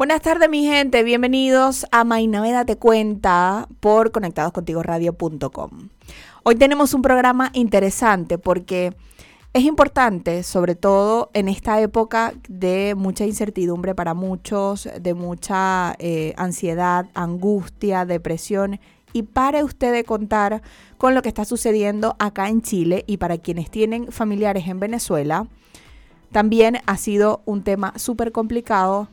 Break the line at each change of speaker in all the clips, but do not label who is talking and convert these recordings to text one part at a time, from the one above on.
Buenas tardes, mi gente. Bienvenidos a Mainaveda Te Cuenta por conectadoscontigoradio.com. Hoy tenemos un programa interesante porque es importante, sobre todo en esta época de mucha incertidumbre para muchos, de mucha eh, ansiedad, angustia, depresión. Y para usted de contar con lo que está sucediendo acá en Chile y para quienes tienen familiares en Venezuela, también ha sido un tema súper complicado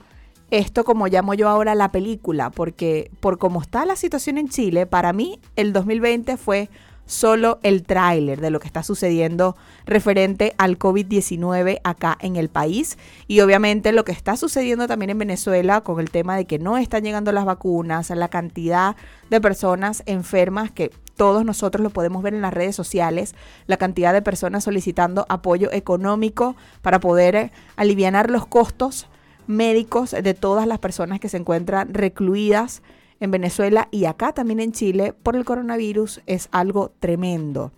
esto como llamo yo ahora la película, porque por cómo está la situación en Chile, para mí el 2020 fue solo el tráiler de lo que está sucediendo referente al COVID-19 acá en el país. Y obviamente lo que está sucediendo también en Venezuela con el tema de que no están llegando las vacunas, la cantidad de personas enfermas que todos nosotros lo podemos ver en las redes sociales, la cantidad de personas solicitando apoyo económico para poder aliviar los costos médicos de todas las personas que se encuentran recluidas en Venezuela y acá también en Chile por el coronavirus es algo tremendo.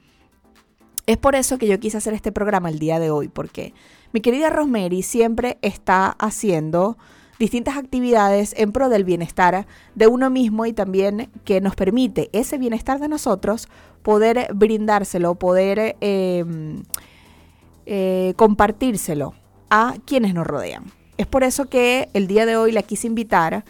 Es por eso que yo quise hacer este programa el día de hoy, porque mi querida Rosemary siempre está haciendo distintas actividades en pro del bienestar de uno mismo y también que nos permite ese bienestar de nosotros poder brindárselo, poder em, eh, compartírselo a quienes nos rodean. Es por eso que el día de hoy la quise invitar.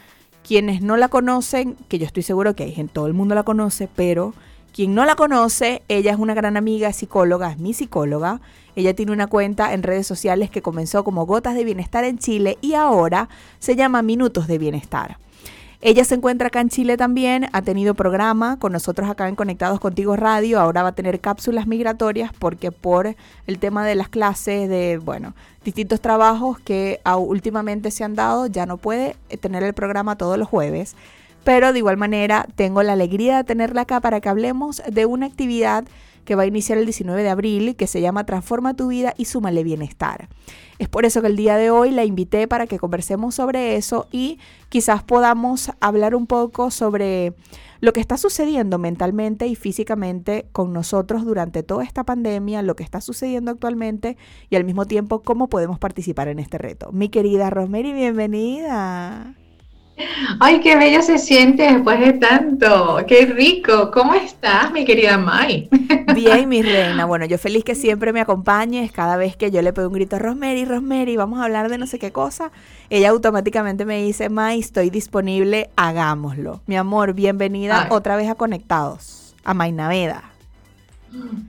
Quienes no la conocen, que yo estoy seguro que hay gente, todo el mundo la conoce, pero quien no la conoce, ella es una gran amiga, psicóloga, es mi psicóloga. Ella tiene una cuenta en redes sociales que comenzó como Gotas de Bienestar en Chile y ahora se llama Minutos de Bienestar. Ella se encuentra acá en Chile también, ha tenido programa con nosotros acá en Conectados Contigo Radio, ahora va a tener cápsulas migratorias porque por el tema de las clases, de, bueno, distintos trabajos que últimamente se han dado, ya no puede eh, tener el programa todos los jueves. Pero de igual manera tengo la alegría de tenerla acá para que hablemos de una actividad que va a iniciar el 19 de abril, que se llama Transforma tu vida y súmale bienestar. Es por eso que el día de hoy la invité para que conversemos sobre eso y quizás podamos hablar un poco sobre lo que está sucediendo mentalmente y físicamente con nosotros durante toda esta pandemia, lo que está sucediendo actualmente y al mismo tiempo cómo podemos participar en este reto. Mi querida Rosemary, bienvenida.
Ay, qué bello se siente después de tanto. Qué rico. ¿Cómo estás, mi querida Mai?
Bien, mi reina. Bueno, yo feliz que siempre me acompañes. Cada vez que yo le pego un grito a Rosemary, Rosemary, vamos a hablar de no sé qué cosa, ella automáticamente me dice, Mai, estoy disponible, hagámoslo. Mi amor, bienvenida otra vez a Conectados, a Mai Naveda.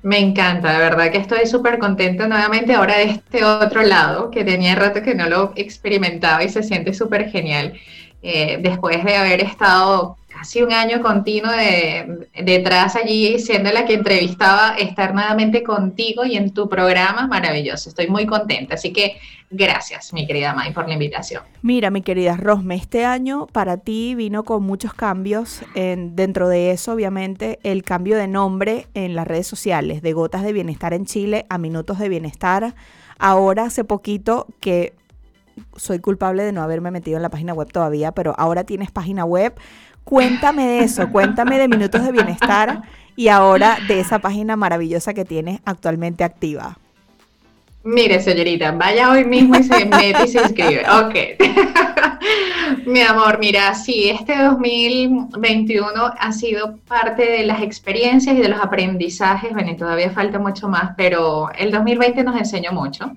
Me encanta, de verdad que estoy súper contenta nuevamente ahora de este otro lado, que tenía rato que no lo experimentaba y se siente súper genial. Eh, después de haber estado casi un año continuo de, detrás allí, siendo la que entrevistaba, estar nuevamente contigo y en tu programa, maravilloso. Estoy muy contenta. Así que gracias, mi querida May, por la invitación.
Mira, mi querida Rosme, este año para ti vino con muchos cambios. En, dentro de eso, obviamente, el cambio de nombre en las redes sociales, de Gotas de Bienestar en Chile a Minutos de Bienestar. Ahora, hace poquito que soy culpable de no haberme metido en la página web todavía, pero ahora tienes página web. Cuéntame de eso, cuéntame de Minutos de Bienestar y ahora de esa página maravillosa que tienes actualmente activa.
Mire, señorita, vaya hoy mismo y se mete y se inscribe. Ok. Mi amor, mira, sí, este 2021 ha sido parte de las experiencias y de los aprendizajes. Bueno, todavía falta mucho más, pero el 2020 nos enseñó mucho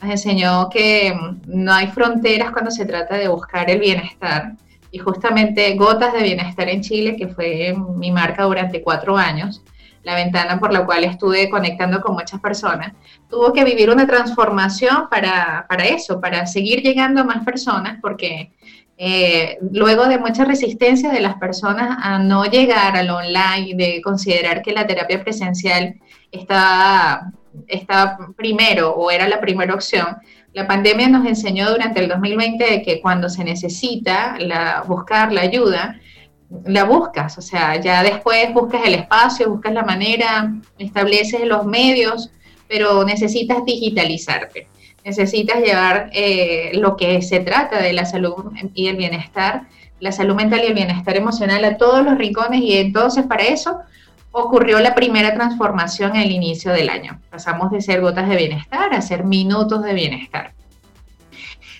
nos enseñó que no hay fronteras cuando se trata de buscar el bienestar. Y justamente Gotas de Bienestar en Chile, que fue mi marca durante cuatro años, la ventana por la cual estuve conectando con muchas personas, tuvo que vivir una transformación para, para eso, para seguir llegando a más personas, porque eh, luego de mucha resistencia de las personas a no llegar al online, de considerar que la terapia presencial está, está primero o era la primera opción, La pandemia nos enseñó durante el 2020 que cuando se necesita buscar la ayuda, la buscas, o sea, ya después buscas el espacio, buscas la manera, estableces los medios, pero necesitas digitalizarte, necesitas llevar eh, lo que se trata de la salud y el bienestar, la salud mental y el bienestar emocional a todos los rincones y entonces para eso ocurrió la primera transformación al inicio del año. Pasamos de ser gotas de bienestar a ser minutos de bienestar.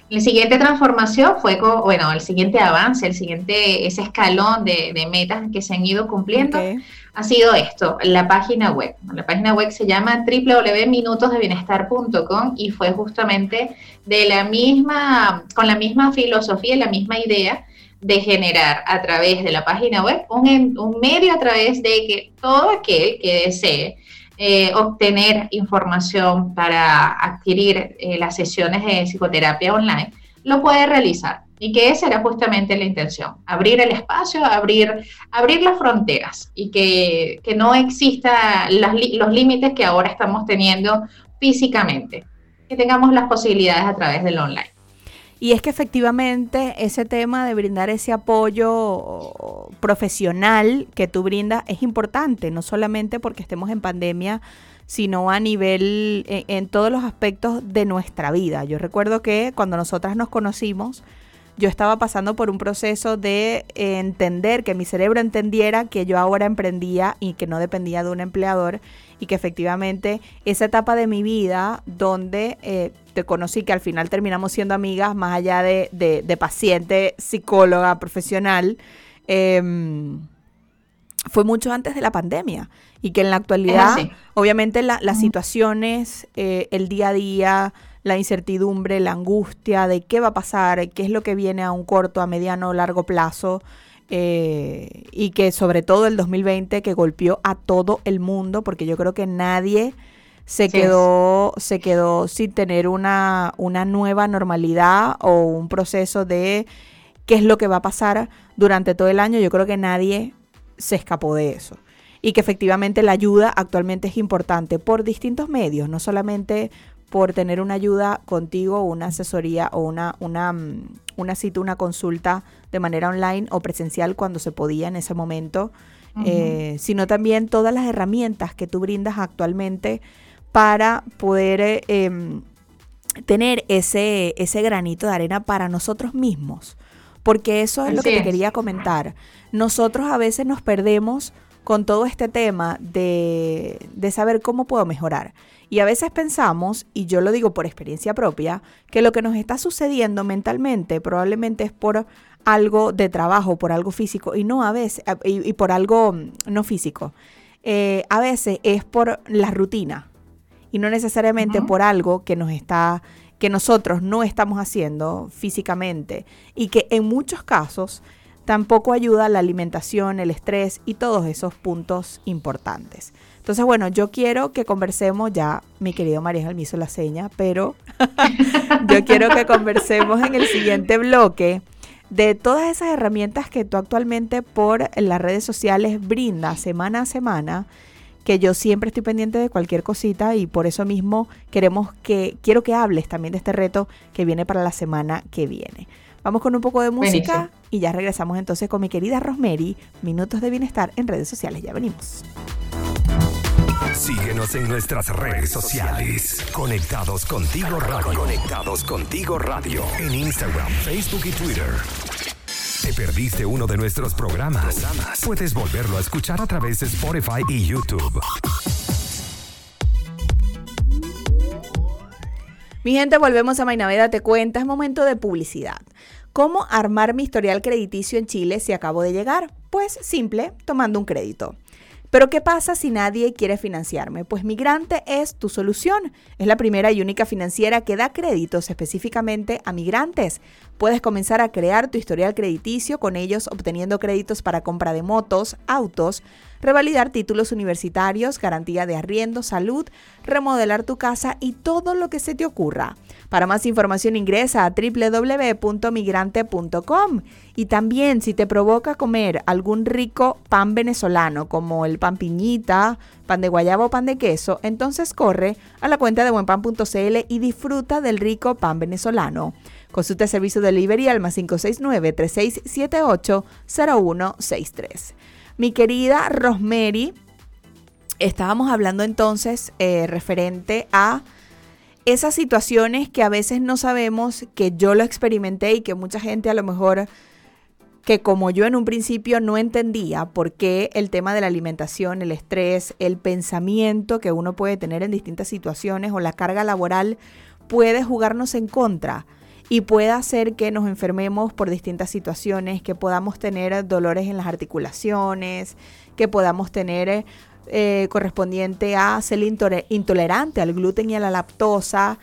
La siguiente transformación fue, bueno, el siguiente avance, el siguiente, ese escalón de, metas que se han ido cumpliendo ha sido esto, la página web. La página web se llama www.minutosdebienestar.com y fue justamente de la misma, con la misma filosofía, la misma idea de generar a través de la página web un, un medio a través de que todo aquel que desee eh, obtener información para adquirir eh, las sesiones de psicoterapia online, lo puede realizar. Y que esa era justamente la intención, abrir el espacio, abrir, abrir las fronteras y que, que no exista los límites que ahora estamos teniendo físicamente, que tengamos las posibilidades a través del online.
Y es que efectivamente ese tema de brindar ese apoyo profesional que tú brindas es importante, no solamente porque estemos en pandemia, sino a nivel, en, en todos los aspectos de nuestra vida. Yo recuerdo que cuando nosotras nos conocimos, yo estaba pasando por un proceso de entender, que mi cerebro entendiera que yo ahora emprendía y que no dependía de un empleador y que efectivamente esa etapa de mi vida donde eh, te conocí, que al final terminamos siendo amigas, más allá de, de, paciente, psicóloga, profesional, em, fue mucho antes de la pandemia y que en la actualidad, obviamente las situaciones, eh, el día a día, la incertidumbre, la angustia de qué va a pasar, qué es lo que viene a un corto, a mediano o largo plazo, eh, y que sobre todo el 2020 que golpeó a todo el mundo, porque yo creo que nadie se quedó, se quedó sin tener una, una nueva normalidad o un proceso de qué es lo que va a pasar durante todo el año. Yo creo que nadie se escapó de eso. Y que efectivamente la ayuda actualmente es importante por distintos medios, no solamente por tener una ayuda contigo, una asesoría o una, una, mm, una cita, una consulta de manera online o presencial cuando se podía en ese momento, eh, sino también todas las herramientas que tú brindas actualmente para poder eh, em, tener ese, ese granito de arena para nosotros mismos. Porque eso es lo que te quería comentar. Nosotros a veces nos perdemos con todo este tema de, de saber cómo puedo mejorar. Y a veces pensamos, y yo lo digo por experiencia propia, que lo que nos está sucediendo mentalmente probablemente es por algo de trabajo, por algo físico, y no a veces, y, por algo mm, no físico. Eh, a veces es por la rutina y no necesariamente por algo que nos está que nosotros no estamos haciendo físicamente y que en muchos casos tampoco ayuda la alimentación, el estrés y todos esos puntos importantes. Entonces, bueno, yo quiero que conversemos ya, mi querido María me hizo la seña, pero yo quiero que conversemos en el siguiente bloque de todas esas herramientas que tú actualmente por las redes sociales brindas semana a semana, que yo siempre estoy pendiente de cualquier cosita y por eso mismo queremos que quiero que hables también de este reto que viene para la semana que viene. Vamos con un poco de música y ya regresamos entonces con mi querida Rosemary, Minutos de Bienestar en redes sociales. Ya venimos.
Síguenos en nuestras redes sociales. Conectados contigo radio. Conectados contigo radio. En Instagram, Facebook y Twitter. ¿Te perdiste uno de nuestros programas? Puedes volverlo a escuchar a través de Spotify y YouTube.
Mi gente, volvemos a Mainaveda Te Cuenta. Es momento de publicidad. ¿Cómo armar mi historial crediticio en Chile si acabo de llegar? Pues simple, tomando un crédito. Pero ¿qué pasa si nadie quiere financiarme? Pues Migrante es tu solución. Es la primera y única financiera que da créditos específicamente a migrantes. Puedes comenzar a crear tu historial crediticio con ellos obteniendo créditos para compra de motos, autos, revalidar títulos universitarios, garantía de arriendo, salud, remodelar tu casa y todo lo que se te ocurra. Para más información ingresa a www.migrante.com y también si te provoca comer algún rico pan venezolano como el pan piñita, pan de guayaba o pan de queso, entonces corre a la cuenta de buenpan.cl y disfruta del rico pan venezolano. Consulta el servicio de delivery al más 569-3678-0163. Mi querida Rosemary, estábamos hablando entonces eh, referente a esas situaciones que a veces no sabemos, que yo lo experimenté y que mucha gente a lo mejor que como yo en un principio no entendía por qué el tema de la alimentación, el estrés, el pensamiento que uno puede tener en distintas situaciones o la carga laboral puede jugarnos en contra y puede hacer que nos enfermemos por distintas situaciones, que podamos tener dolores en las articulaciones, que podamos tener eh, correspondiente a ser intolerante al gluten y a la lactosa.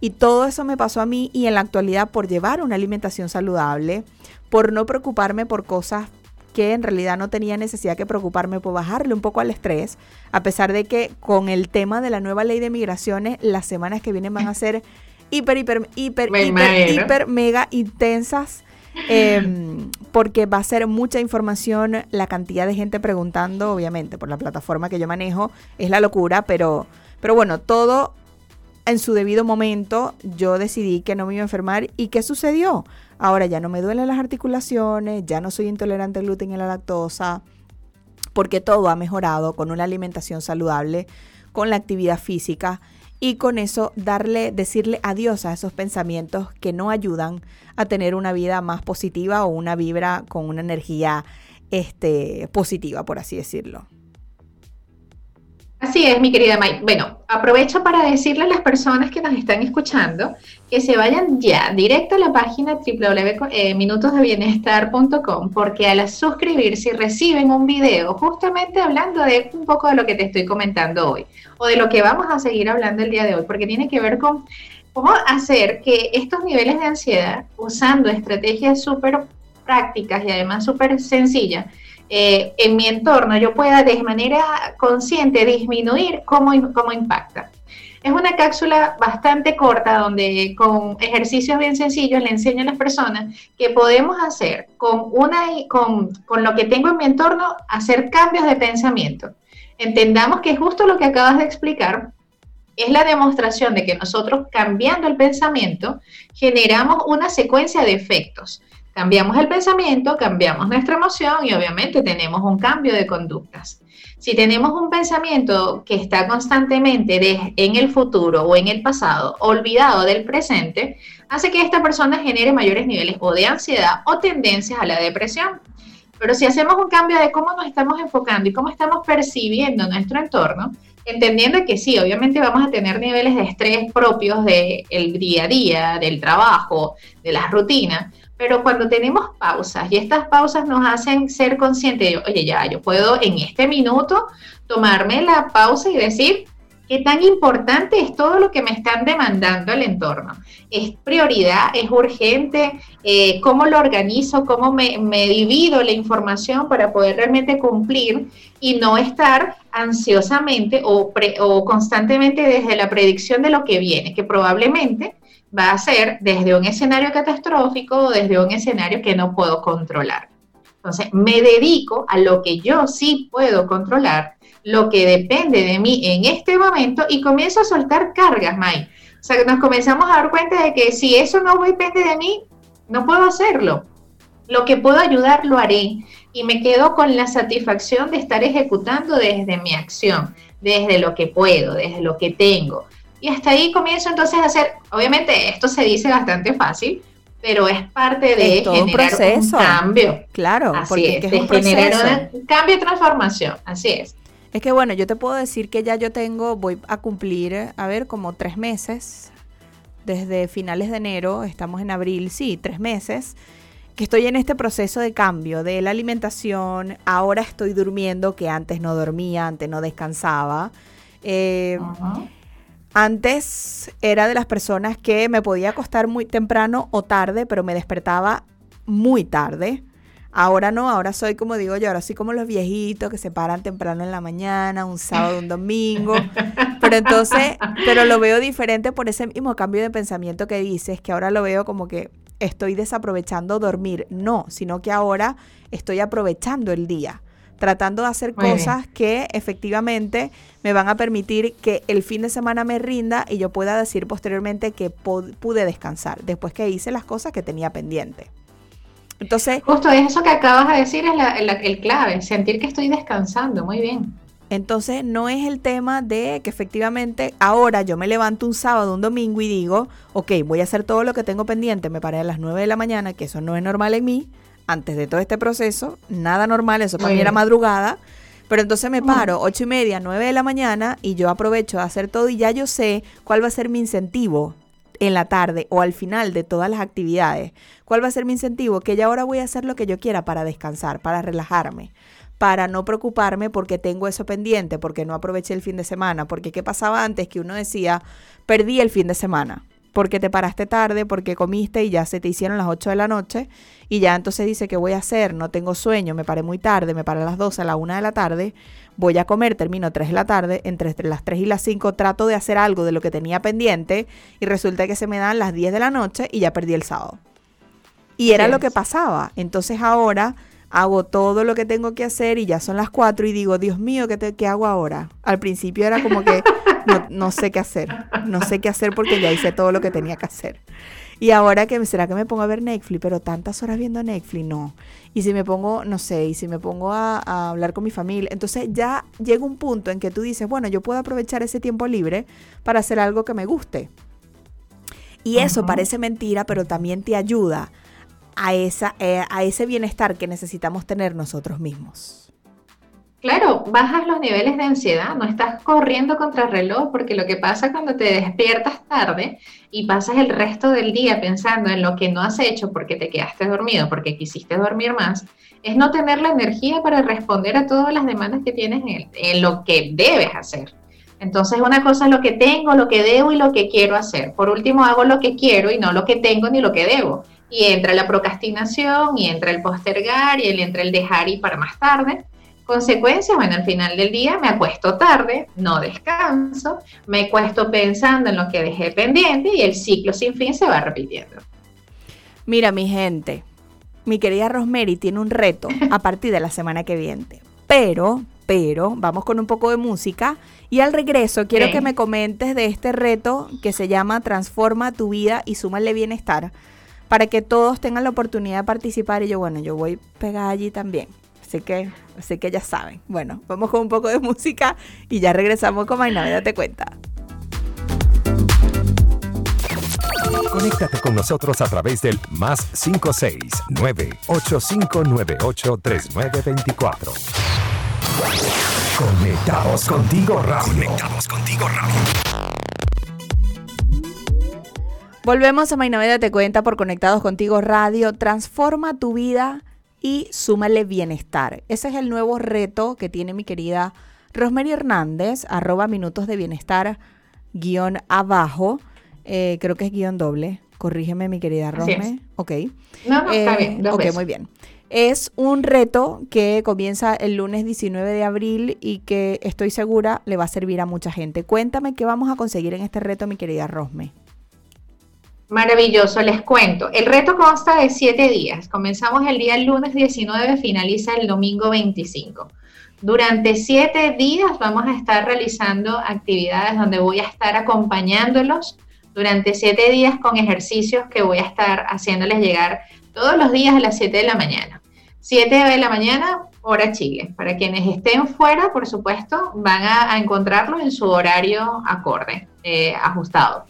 Y todo eso me pasó a mí y en la actualidad por llevar una alimentación saludable, por no preocuparme por cosas que en realidad no tenía necesidad que preocuparme por bajarle un poco al estrés, a pesar de que con el tema de la nueva ley de migraciones, las semanas que vienen van a ser hiper, hiper, hiper, hiper, hiper, mega intensas. Em, porque va a ser mucha información, la cantidad de gente preguntando, obviamente, por la plataforma que yo manejo, es la locura, pero, pero bueno, todo en su debido momento, yo decidí que no me iba a enfermar y ¿qué sucedió? Ahora ya no me duelen las articulaciones, ya no soy intolerante al gluten y a la lactosa, porque todo ha mejorado con una alimentación saludable, con la actividad física y con eso darle, decirle adiós a esos pensamientos que no ayudan a tener una vida más positiva o una vibra con una energía este, positiva, por así decirlo.
Así es, mi querida May. Bueno, aprovecho para decirle a las personas que nos están escuchando que se vayan ya directo a la página www.minutosdebienestar.com porque al suscribirse reciben un video justamente hablando de un poco de lo que te estoy comentando hoy o de lo que vamos a seguir hablando el día de hoy, porque tiene que ver con cómo hacer que estos niveles de ansiedad, usando estrategias súper prácticas y además súper sencillas, eh, en mi entorno yo pueda de manera consciente disminuir cómo, cómo impacta. Es una cápsula bastante corta donde con ejercicios bien sencillos le enseño a las personas que podemos hacer con, una, con, con lo que tengo en mi entorno, hacer cambios de pensamiento. Entendamos que justo lo que acabas de explicar es la demostración de que nosotros cambiando el pensamiento generamos una secuencia de efectos. Cambiamos el pensamiento, cambiamos nuestra emoción y obviamente tenemos un cambio de conductas. Si tenemos un pensamiento que está constantemente en el futuro o en el pasado, olvidado del presente, hace que esta persona genere mayores niveles o de ansiedad o tendencias a la depresión. Pero si hacemos un cambio de cómo nos estamos enfocando y cómo estamos percibiendo nuestro entorno, entendiendo que sí, obviamente vamos a tener niveles de estrés propios del día a día, del trabajo, de las rutinas, pero cuando tenemos pausas y estas pausas nos hacen ser conscientes de, oye, ya, yo puedo en este minuto tomarme la pausa y decir, ¿qué tan importante es todo lo que me están demandando el entorno? ¿Es prioridad? ¿Es urgente? Eh, ¿Cómo lo organizo? ¿Cómo me, divido la información para poder realmente cumplir y no estar ansiosamente o, o constantemente desde la predicción de lo que viene, que probablemente va a ser desde un escenario catastrófico o desde un escenario que no puedo controlar. Entonces, me dedico a lo que yo sí puedo controlar, lo que depende de mí en este momento y comienzo a soltar cargas, Mike. O sea, nos comenzamos a dar cuenta de que si eso no depende de mí, no puedo hacerlo. Lo que puedo ayudar, lo haré. Y me quedo con la satisfacción de estar ejecutando desde mi acción, desde lo que puedo, desde lo que tengo. Y hasta ahí comienzo entonces a hacer, obviamente esto se dice bastante fácil, pero es parte de generar un, cambio.
Claro,
porque es, de generar un cambio y transformación, así es.
Es que bueno, yo te puedo decir que ya yo tengo, voy a cumplir, a ver, como tres meses, desde finales de enero, estamos en abril, sí, tres meses, que estoy en este proceso de cambio de la alimentación, ahora estoy durmiendo, que antes no dormía, antes no descansaba. Eh, antes era de las personas que me podía acostar muy temprano o tarde, pero me despertaba muy tarde. Ahora no, ahora soy como digo yo, ahora soy como los viejitos que se paran temprano en la mañana, un sábado, un domingo. Pero entonces, pero lo veo diferente por ese mismo cambio de pensamiento que dices, que ahora lo veo como que estoy desaprovechando dormir. No, sino que ahora estoy aprovechando el día tratando de hacer cosas que efectivamente me van a permitir que el fin de semana me rinda y yo pueda decir posteriormente que pude descansar después que hice las cosas que tenía pendiente. Entonces,
justo eso que acabas de decir es el clave, sentir que estoy descansando, muy bien.
Entonces no es el tema de que efectivamente ahora yo me levanto un sábado, un domingo y digo, ok, voy a hacer todo lo que tengo pendiente, me paré a las 9 de la mañana, que eso no es normal en mí, antes de todo este proceso, nada normal, eso para mí era madrugada, pero entonces me paro ocho y media, 9 de la mañana y yo aprovecho de hacer todo y ya yo sé cuál va a ser mi incentivo en la tarde o al final de todas las actividades. ¿Cuál va a ser mi incentivo? Que ya ahora voy a hacer lo que yo quiera para descansar, para relajarme, para no preocuparme porque tengo eso pendiente, porque no aproveché el fin de semana, porque qué pasaba antes que uno decía, perdí el fin de semana porque te paraste tarde, porque comiste y ya se te hicieron las 8 de la noche y ya entonces dice, ¿qué voy a hacer? No tengo sueño, me paré muy tarde, me paré a las 12, a la 1 de la tarde, voy a comer, termino a 3 de la tarde, entre las 3 y las 5 trato de hacer algo de lo que tenía pendiente y resulta que se me dan las 10 de la noche y ya perdí el sábado. Y era lo que pasaba. Entonces ahora hago todo lo que tengo que hacer y ya son las 4 y digo, Dios mío, ¿qué, ¿qué hago ahora? Al principio era como que no, sé qué hacer, no sé qué hacer porque ya hice todo lo que tenía que hacer. Y ahora que será que me pongo a ver Netflix, pero tantas horas viendo Netflix, no. Y si me pongo, no sé, y si me pongo a, hablar con mi familia, entonces ya llega un punto en que tú dices, bueno, yo puedo aprovechar ese tiempo libre para hacer algo que me guste. Y eso parece mentira, pero también te ayuda eh, a ese bienestar que necesitamos tener nosotros mismos.
Claro, bajas los niveles de ansiedad, no estás corriendo contra el reloj, porque lo que pasa cuando te despiertas tarde y pasas el resto del día pensando en lo que no has hecho porque te quedaste dormido, porque quisiste dormir más, es no tener la energía para responder a todas las demandas que tienes en, en lo que debes hacer. Entonces, una cosa es lo que tengo, lo que debo y lo que quiero hacer. Por último, hago lo que quiero y no lo que tengo ni lo que debo. Y entra la procrastinación, y entra el postergar, y entra el dejar y para más tarde. Consecuencias, bueno, al final del día me acuesto tarde, no descanso, me cuesto pensando en lo que dejé pendiente y el ciclo sin fin se va repitiendo.
Mira, mi gente, mi querida Rosemary tiene un reto a partir de la semana que viene. Pero, pero, vamos con un poco de música y al regreso quiero que me comentes de este reto que se llama Transforma tu vida y súmale bienestar para que todos tengan la oportunidad de participar y yo, bueno, yo voy pegada allí también. Así que, así que ya saben. Bueno, vamos con un poco de música y ya regresamos con Maynave, date cuenta.
Conéctate con nosotros a través del más 569-8598-3924. Conectados contigo radio. Conectados contigo radio.
Volvemos a Maynave, date cuenta por Conectados contigo radio. Transforma tu vida y súmale bienestar. Ese es el nuevo reto que tiene mi querida Rosemary Hernández, arroba minutos de bienestar, guion abajo. Eh, creo que es guion doble. Corrígeme, mi querida Rosme. Ok.
No, no, está bien.
ok, muy bien. Es un reto que comienza el lunes 19 de abril y que estoy segura le va a servir a mucha gente. Cuéntame qué vamos a conseguir en este reto, mi querida Rosme.
Maravilloso, les cuento. El reto consta de siete días. Comenzamos el día lunes 19, finaliza el domingo 25. Durante siete días vamos a estar realizando actividades donde voy a estar acompañándolos durante siete días con ejercicios que voy a estar haciéndoles llegar todos los días a las 7 de la mañana. 7 de la mañana, hora Chile. Para quienes estén fuera, por supuesto, van a, encontrarlo en su horario acorde, eh, ajustado.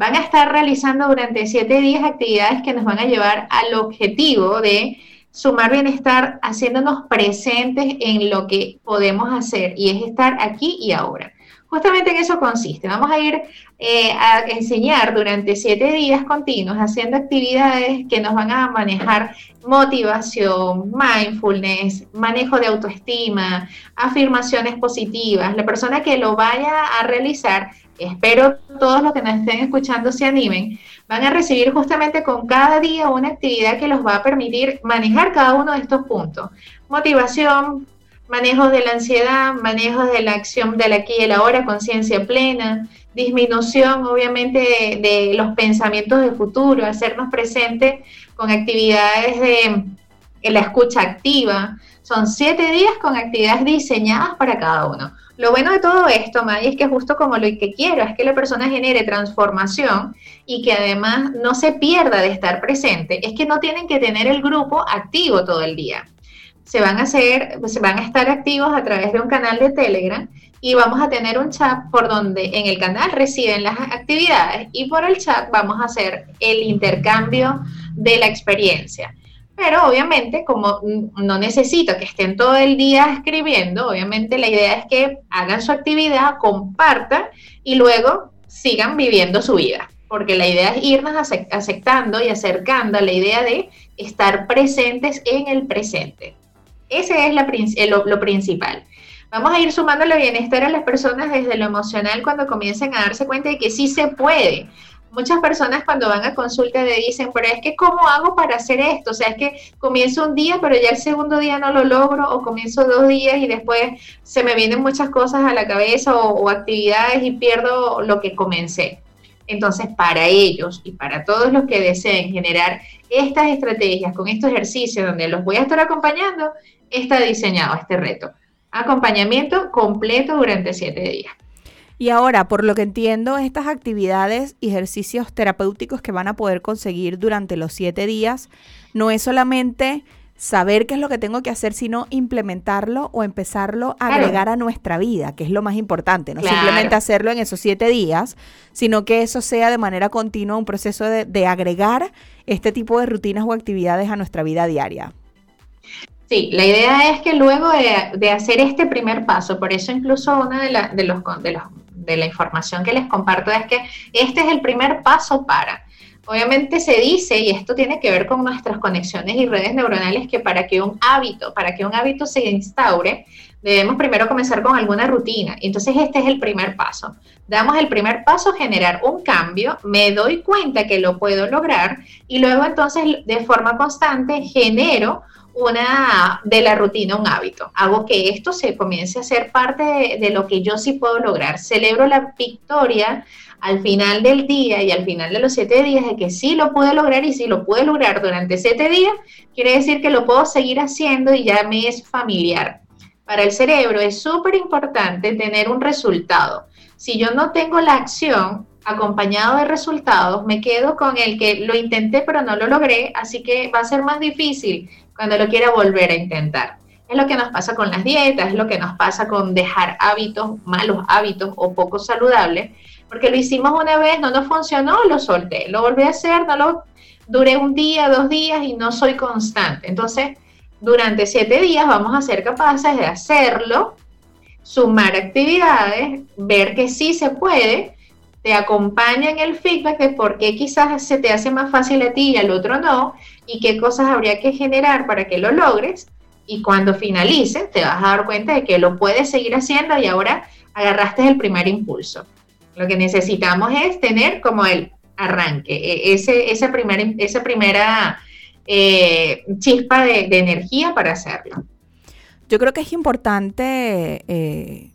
Van a estar realizando durante siete días actividades que nos van a llevar al objetivo de sumar bienestar haciéndonos presentes en lo que podemos hacer y es estar aquí y ahora. Justamente en eso consiste. Vamos a ir eh, a enseñar durante siete días continuos haciendo actividades que nos van a manejar motivación, mindfulness, manejo de autoestima, afirmaciones positivas. La persona que lo vaya a realizar espero todos los que nos estén escuchando se animen, van a recibir justamente con cada día una actividad que los va a permitir manejar cada uno de estos puntos. Motivación, manejo de la ansiedad, manejo de la acción del aquí y el ahora, conciencia plena, disminución obviamente de, los pensamientos de futuro, hacernos presentes con actividades de, la escucha activa. Son siete días con actividades diseñadas para cada uno. Lo bueno de todo esto, May, es que justo como lo que quiero es que la persona genere transformación y que además no se pierda de estar presente, es que no tienen que tener el grupo activo todo el día. Se van a hacer, se van a estar activos a través de un canal de Telegram y vamos a tener un chat por donde en el canal reciben las actividades y por el chat vamos a hacer el intercambio de la experiencia. Pero obviamente, como no necesito que estén todo el día escribiendo, obviamente la idea es que hagan su actividad, compartan y luego sigan viviendo su vida. Porque la idea es irnos aceptando y acercando a la idea de estar presentes en el presente. Ese es lo, lo principal. Vamos a ir sumando el bienestar a las personas desde lo emocional cuando comiencen a darse cuenta de que sí se puede. Muchas personas cuando van a consulta le dicen, pero es que ¿cómo hago para hacer esto? O sea, es que comienzo un día, pero ya el segundo día no lo logro, o comienzo dos días y después se me vienen muchas cosas a la cabeza o, o actividades y pierdo lo que comencé. Entonces, para ellos y para todos los que deseen generar estas estrategias con estos ejercicios donde los voy a estar acompañando, está diseñado este reto acompañamiento completo durante siete días.
Y ahora, por lo que entiendo, estas actividades y ejercicios terapéuticos que van a poder conseguir durante los siete días, no es solamente saber qué es lo que tengo que hacer, sino implementarlo o empezarlo a agregar a nuestra vida, que es lo más importante. No simplemente hacerlo en esos siete días, sino que eso sea de manera continua un proceso de, de agregar este tipo de rutinas o actividades a nuestra vida diaria.
Sí, la idea es que luego de, hacer este primer paso, por eso incluso una de, de, los, de, los, la información que les comparto es que este es el primer paso para. Obviamente se dice, y esto tiene que ver con nuestras conexiones y redes neuronales, que para que un hábito, para que un hábito se instaure, debemos primero comenzar con alguna rutina. Entonces este es el primer paso. Damos el primer paso, generar un cambio, me doy cuenta que lo puedo lograr y luego entonces de forma constante genero una de la rutina un hábito. Hago que esto se comience a ser parte de, lo que yo sí puedo lograr. Celebro la victoria al final del día y al final de los siete días de que sí lo pude lograr y si lo pude lograr durante siete días, quiere decir que lo puedo seguir haciendo y ya me es familiar. Para el cerebro es súper importante tener un resultado. Si yo no tengo la acción acompañado de resultados, me quedo con el que lo intenté pero no lo logré, así que va a ser más difícil cuando lo quiera volver a intentar. Es lo que nos pasa con las dietas, es lo que nos pasa con dejar hábitos, malos hábitos o poco saludables, porque lo hicimos una vez, no nos funcionó, lo solté, lo volví a hacer, no lo duré un día, dos días y no soy constante. Entonces, durante siete días vamos a ser capaces de hacerlo, sumar actividades, ver que sí se puede, te acompaña en el feedback de por qué quizás se te hace más fácil a ti y al otro no, y qué cosas habría que generar para que lo logres. Y cuando finalice, te vas a dar cuenta de que lo puedes seguir haciendo y ahora agarraste el primer impulso. Lo que necesitamos es tener como el arranque, e, ese, esa, esa primera eh, chispa de, energía para hacerlo.
Yo creo que es importante eh,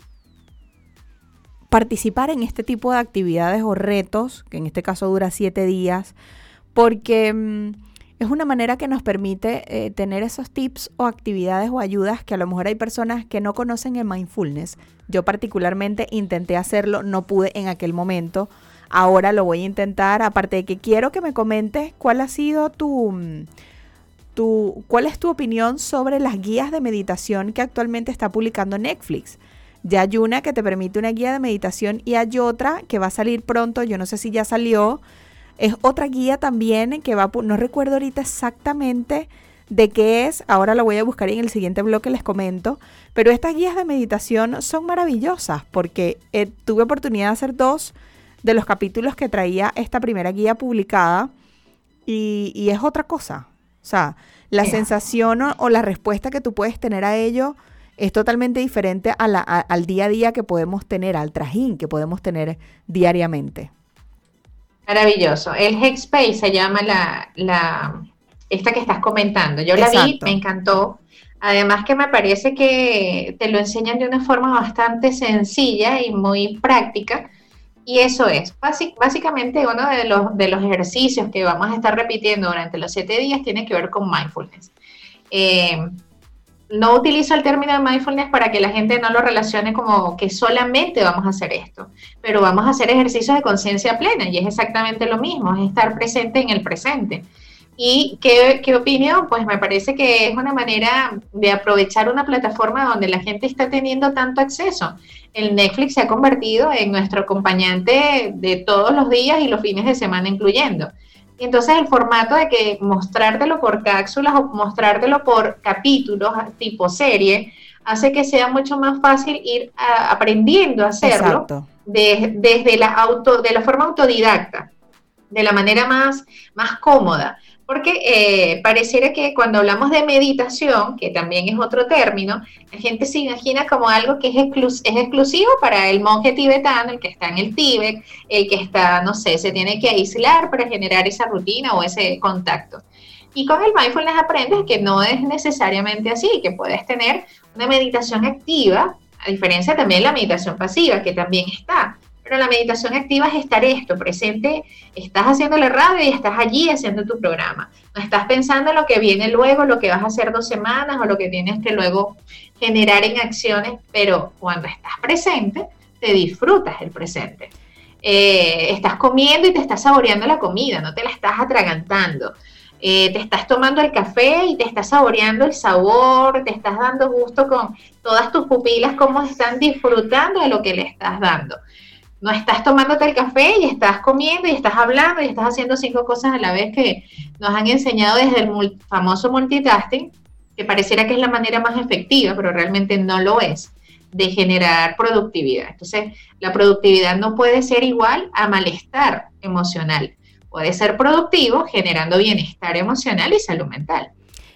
participar en este tipo de actividades o retos, que en este caso dura siete días, porque mm, es una manera que nos permite eh, tener esos tips o actividades o ayudas que a lo mejor hay personas que no conocen el mindfulness. Yo particularmente intenté hacerlo, no pude en aquel momento. Ahora lo voy a intentar, aparte de que quiero que me comentes cuál ha sido tu, mm, tu cuál es tu opinión sobre las guías de meditación que actualmente está publicando Netflix. Ya hay una que te permite una guía de meditación y hay otra que va a salir pronto, yo no sé si ya salió. Es otra guía también que va, no recuerdo ahorita exactamente de qué es, ahora lo voy a buscar en el siguiente bloque les comento, pero estas guías de meditación son maravillosas porque eh, tuve oportunidad de hacer dos de los capítulos que traía esta primera guía publicada y, es otra cosa. O sea, la sensación o, o, la respuesta que tú puedes tener a ello es totalmente diferente al día a día que podemos tener, al trajín que podemos tener diariamente.
Maravilloso. El Headspace se llama la, la esta que estás comentando. Yo la vi, me encantó. Además que me parece que te lo enseñan de una forma bastante sencilla y muy práctica. Y eso es, básicamente uno de los, de los ejercicios que vamos a estar repitiendo durante los siete días tiene que ver con mindfulness. Eh, no utilizo el término de mindfulness para que la gente no lo relacione como que solamente vamos a hacer esto, pero vamos a hacer ejercicios de conciencia plena y es exactamente lo mismo, es estar presente en el presente. ¿Y qué, qué, opinión? Pues me parece que es una manera de aprovechar una plataforma donde la gente está teniendo tanto acceso. El Netflix se ha convertido en nuestro acompañante de todos los días y los fines de semana incluyendo. Entonces el formato de que mostrártelo por cápsulas o mostrártelo por capítulos tipo serie hace que sea mucho más fácil ir aprendiendo a hacerlo desde la auto, de la forma autodidacta, de la manera más, más cómoda. Porque eh, pareciera que cuando hablamos de meditación, que también es otro término, la gente se imagina como algo que es, es exclusivo para el monje tibetano, el que está en el Tíbet, el que está, no sé, se tiene que aislar para generar esa rutina o ese contacto. Y con el mindfulness aprendes que no es necesariamente así, que puedes tener una meditación activa, a diferencia también de la meditación pasiva, que también está. Pero la meditación activa es estar esto, presente, estás haciendo la radio y estás allí haciendo tu programa. No estás pensando en lo que viene luego, lo que vas a hacer dos semanas o lo que tienes que luego generar en acciones, pero cuando estás presente, te disfrutas el presente. Eh, estás comiendo y te estás saboreando la comida, no te la estás atragantando. Eh, te estás tomando el café y te estás saboreando el sabor, te estás dando gusto con todas tus pupilas, cómo están disfrutando de lo que le estás dando. No estás tomándote el café y estás comiendo y estás hablando y estás haciendo cinco cosas a la vez que nos han enseñado desde el famoso multitasking, que pareciera que es la manera más efectiva, pero realmente no lo es, de generar productividad. Entonces, la productividad no puede ser igual a malestar emocional. Puede ser productivo generando bienestar emocional y salud mental.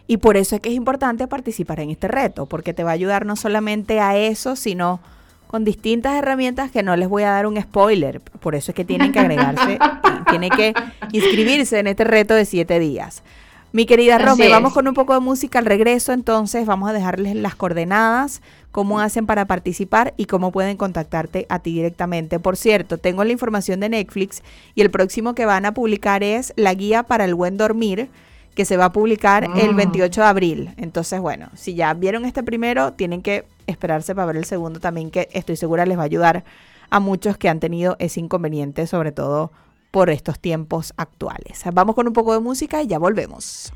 Y por eso es que es importante participar en este reto, porque te va a ayudar no solamente a eso, sino con distintas herramientas que no les voy a dar un spoiler. Por eso es que tienen que agregarse, tienen que inscribirse en este reto de siete días. Mi querida Romy, vamos con un poco de música al regreso, entonces vamos a dejarles las coordenadas, cómo hacen para participar y cómo pueden contactarte a ti directamente. Por cierto, tengo la información de Netflix y el próximo que van a publicar es la guía para el buen dormir que se va a publicar el 28 mm. de abril. Entonces, bueno, si ya vieron este primero, tienen que esperarse para ver el segundo también, que estoy segura les va a ayudar a muchos que han tenido ese inconveniente, sobre todo por estos tiempos actuales. Vamos con un poco de música y ya volvemos.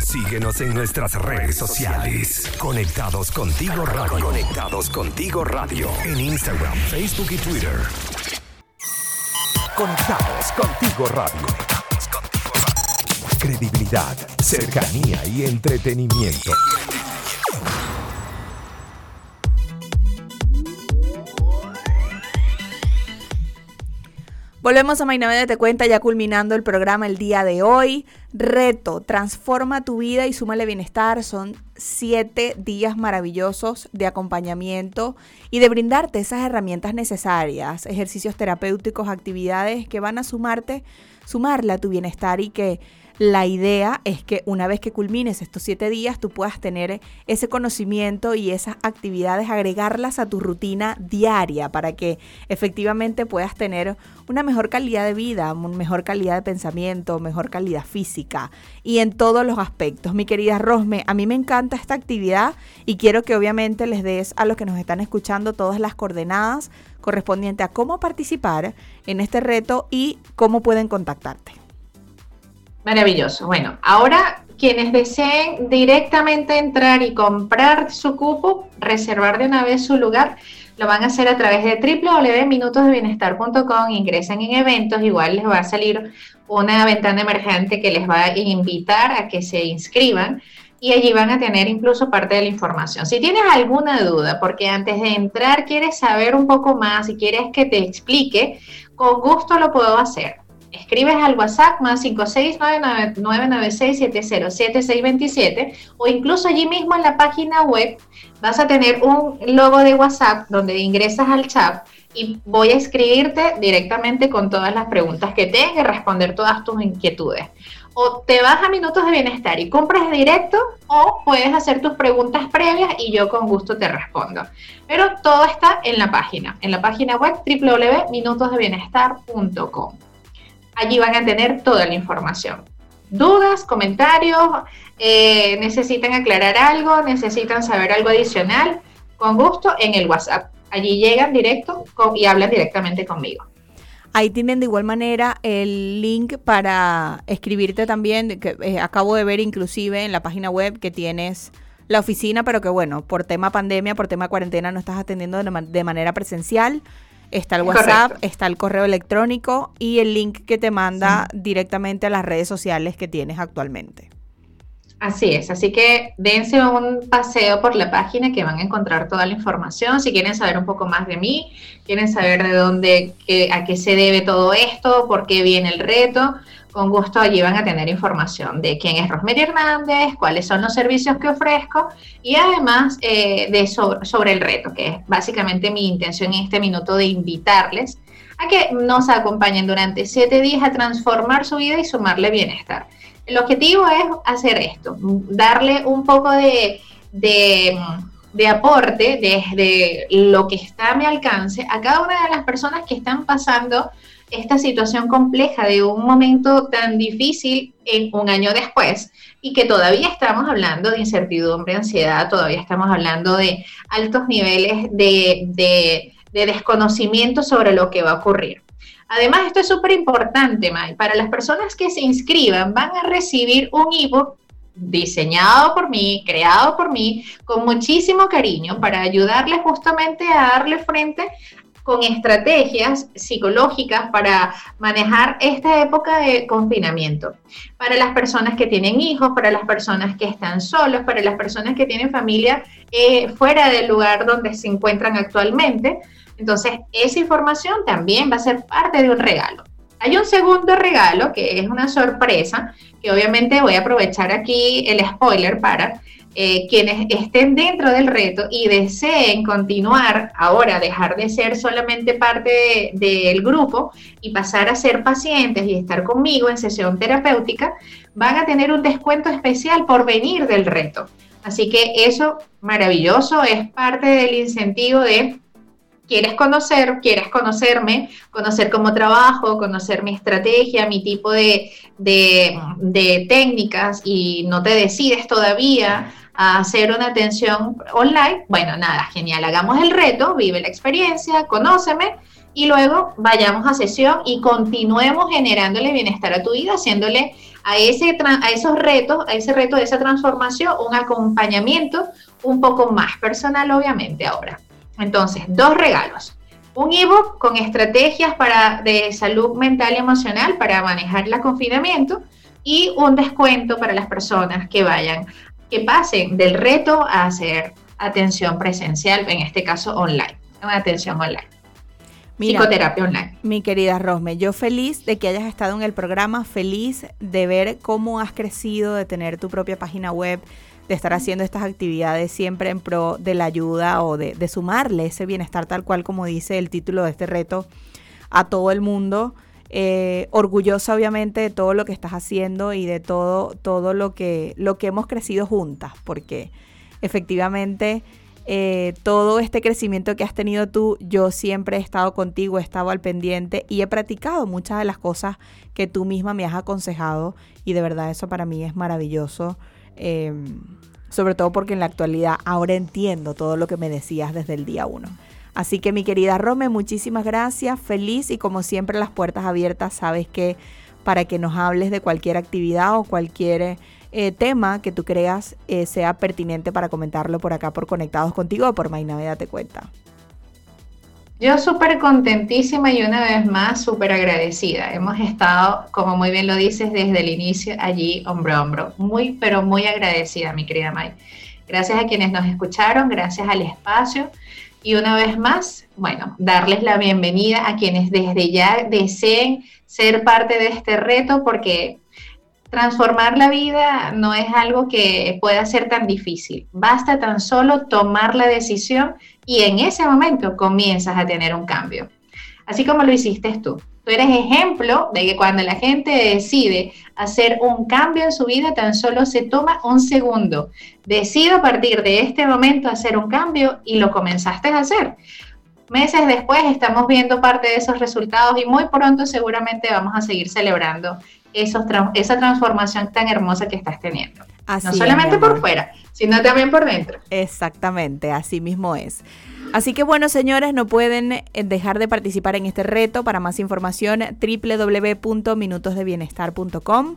Síguenos en nuestras redes sociales. Conectados contigo radio. Conectados contigo radio. En Instagram, Facebook y Twitter. Conectados contigo radio credibilidad, cercanía y entretenimiento.
Volvemos a Mainaveda Te Cuenta, ya culminando el programa el día de hoy. Reto, transforma tu vida y súmale bienestar. Son siete días maravillosos de acompañamiento y de brindarte esas herramientas necesarias, ejercicios terapéuticos, actividades que van a sumarte, sumarle a tu bienestar y que la idea es que una vez que culmines estos siete días, tú puedas tener ese conocimiento y esas actividades, agregarlas a tu rutina diaria para que efectivamente puedas tener una mejor calidad de vida, una mejor calidad de pensamiento, mejor calidad física y en todos los aspectos. Mi querida Rosme, a mí me encanta esta actividad y quiero que obviamente les des a los que nos están escuchando todas las coordenadas correspondientes a cómo participar en este reto y cómo pueden contactarte.
Maravilloso. Bueno, ahora quienes deseen directamente entrar y comprar su cupo, reservar de una vez su lugar, lo van a hacer a través de www.minutosdebienestar.com, ingresen en eventos, igual les va a salir una ventana emergente que les va a invitar a que se inscriban y allí van a tener incluso parte de la información. Si tienes alguna duda, porque antes de entrar quieres saber un poco más y quieres que te explique, con gusto lo puedo hacer escribes al WhatsApp más 56996707627 o incluso allí mismo en la página web vas a tener un logo de WhatsApp donde ingresas al chat y voy a escribirte directamente con todas las preguntas que tengas y responder todas tus inquietudes. O te vas a Minutos de Bienestar y compras directo o puedes hacer tus preguntas previas y yo con gusto te respondo. Pero todo está en la página, en la página web www.minutosdebienestar.com. Allí van a tener toda la información. Dudas, comentarios, eh, necesitan aclarar algo, necesitan saber algo adicional, con gusto en el WhatsApp allí llegan directo y hablan directamente conmigo.
Ahí tienen de igual manera el link para escribirte también, que eh, acabo de ver inclusive en la página web que tienes la oficina, pero que bueno, por tema pandemia, por tema cuarentena no estás atendiendo de, manera presencial. Está el WhatsApp, está el correo electrónico y el link que te manda directamente a las redes sociales que tienes actualmente.
Así es, así que dense un paseo por la página que van a encontrar toda la información. Si quieren saber un poco más de mí, quieren saber de dónde, a qué se debe todo esto, por qué viene el reto, con gusto allí van a tener información de quién es Rosemary Hernández, cuáles son los servicios que ofrezco y además eh, de sobre el reto, que es básicamente mi intención en este minuto de invitarles a que nos acompañen durante siete días a transformar su vida y sumarle bienestar. El objetivo es hacer esto, darle un poco de, aporte desde lo que está a mi alcance a cada una de las personas que están pasando esta situación compleja de un momento tan difícil en un año después y que todavía estamos hablando de incertidumbre, ansiedad, todavía estamos hablando de altos niveles de, de desconocimiento sobre lo que va a ocurrir. Además, esto es súper importante, May. Para las personas que se inscriban, van a recibir un ebook diseñado por mí, creado por mí, con muchísimo cariño para ayudarles justamente a darle frente con estrategias psicológicas para manejar esta época de confinamiento. Para las personas que tienen hijos, para las personas que están solos, para las personas que tienen familia eh, fuera del lugar donde se encuentran actualmente, entonces, esa información también va a ser parte de un regalo. Hay un segundo regalo que es una sorpresa, que obviamente voy a aprovechar aquí el spoiler para eh, quienes estén dentro del reto y deseen continuar ahora, dejar de ser solamente parte del grupo y pasar a ser pacientes y estar conmigo en sesión terapéutica, van a tener un descuento especial por venir del reto. Así que eso maravilloso es parte del incentivo de quieres conocer, quieres conocerme, conocer cómo trabajo, conocer mi estrategia, mi tipo de, técnicas y no te decides todavía a hacer una atención online, bueno, nada, genial, hagamos el reto, vive la experiencia, conóceme y luego vayamos a sesión y continuemos generándole bienestar a tu vida, haciéndole a, ese, a esos retos, a ese reto de esa transformación, un acompañamiento un poco más personal, obviamente, ahora. Entonces, dos regalos. Un ebook con estrategias para, de salud mental y emocional para manejar el confinamiento y un descuento para las personas que vayan, que pasen del reto a hacer atención presencial, en este caso online, una atención online. psicoterapia online.
Mi querida Rosme, yo feliz de que hayas estado en el programa, feliz de ver cómo has crecido, de tener tu propia página web, de estar haciendo estas actividades siempre en pro de la ayuda o de, sumarle ese bienestar tal cual como dice el título de este reto a todo el mundo. Eh, orgullosa obviamente de todo lo que estás haciendo y de todo, todo lo, que, lo que hemos crecido juntas, porque efectivamente eh, todo este crecimiento que has tenido tú, yo siempre he estado contigo, he estado al pendiente y he practicado muchas de las cosas que tú misma me has aconsejado y de verdad eso para mí es maravilloso. Em, sobre todo porque en la actualidad ahora entiendo todo lo que me decías desde el día uno. Así que mi querida Rome, muchísimas gracias, feliz y como siempre las puertas abiertas, sabes que para que nos hables de cualquier actividad o cualquier eh, tema que tú creas eh, sea pertinente para comentarlo por acá por Conectados contigo o por Mainaveda Te Cuenta.
Yo súper contentísima y una vez más súper agradecida. Hemos estado, como muy bien lo dices, desde el inicio allí hombro a hombro. Muy, pero muy agradecida, mi querida May. Gracias a quienes nos escucharon, gracias al espacio Y una vez más, bueno, darles la bienvenida a quienes desde ya deseen ser parte de este reto porque transformar la vida no es algo que pueda ser tan difícil. Basta tan solo tomar la decisión y en ese momento comienzas a tener un cambio. Así como lo hiciste tú. Tú eres ejemplo de que cuando la gente decide hacer un cambio en su vida, tan solo se toma un segundo. Decido a partir de este momento hacer un cambio y lo comenzaste a hacer. Meses después estamos viendo parte de esos resultados y muy pronto seguramente vamos a seguir celebrando esos esa transformación tan hermosa que estás teniendo. no solamente por fuera, sino también por dentro.
Exactamente, así mismo es. Así que bueno, señores, no pueden eh, dejar de participar en este reto. Para más información, www.minutosdebienestar.com.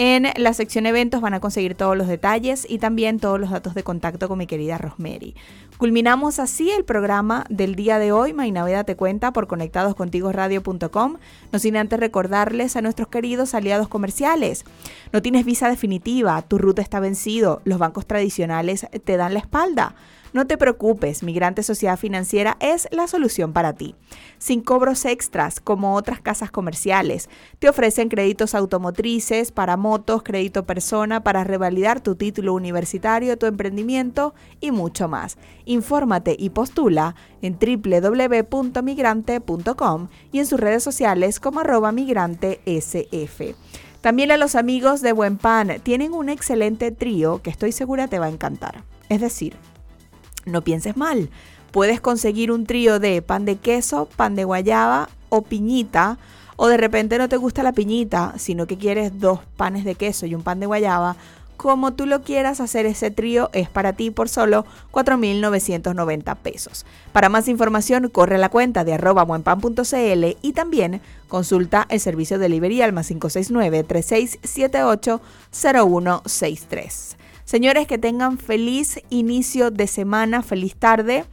En la sección eventos van a conseguir todos los detalles y también todos los datos de contacto con mi querida Rosemary. Culminamos así el programa del día de hoy. Mainaveda te cuenta por conectadoscontigoradio.com. No sin antes recordarles a nuestros queridos aliados comerciales. No tienes visa definitiva, tu ruta está vencido, los bancos tradicionales te dan la espalda. No te preocupes, Migrante Sociedad Financiera es la solución para ti. Sin cobros extras como otras casas comerciales, te ofrecen créditos automotrices para motos, crédito persona para revalidar tu título universitario, tu emprendimiento y mucho más. Infórmate y postula en www.migrante.com y en sus redes sociales como arroba migrante SF. También a los amigos de Buen Pan tienen un excelente trío que estoy segura te va a encantar. Es decir, no pienses mal. Puedes conseguir un trío de pan de queso, pan de guayaba o piñita. O de repente no te gusta la piñita, sino que quieres dos panes de queso y un pan de guayaba. Como tú lo quieras hacer ese trío es para ti por solo 4.990 pesos. Para más información corre la cuenta de arroba buenpan.cl y también consulta el servicio de delivery al 569 3678 0163. Señores, que tengan feliz inicio de semana, feliz tarde.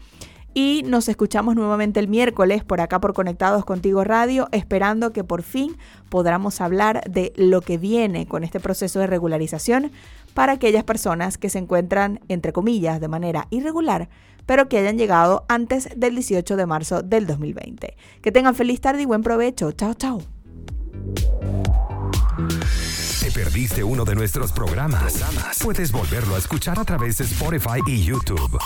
Y nos escuchamos nuevamente el miércoles por acá por Conectados Contigo Radio, esperando que por fin podamos hablar de lo que viene con este proceso de regularización para aquellas personas que se encuentran, entre comillas, de manera irregular, pero que hayan llegado antes del 18 de marzo del 2020. Que tengan feliz tarde y buen provecho. Chao, chao
perdiste uno de nuestros programas, puedes volverlo a escuchar a través de Spotify y YouTube.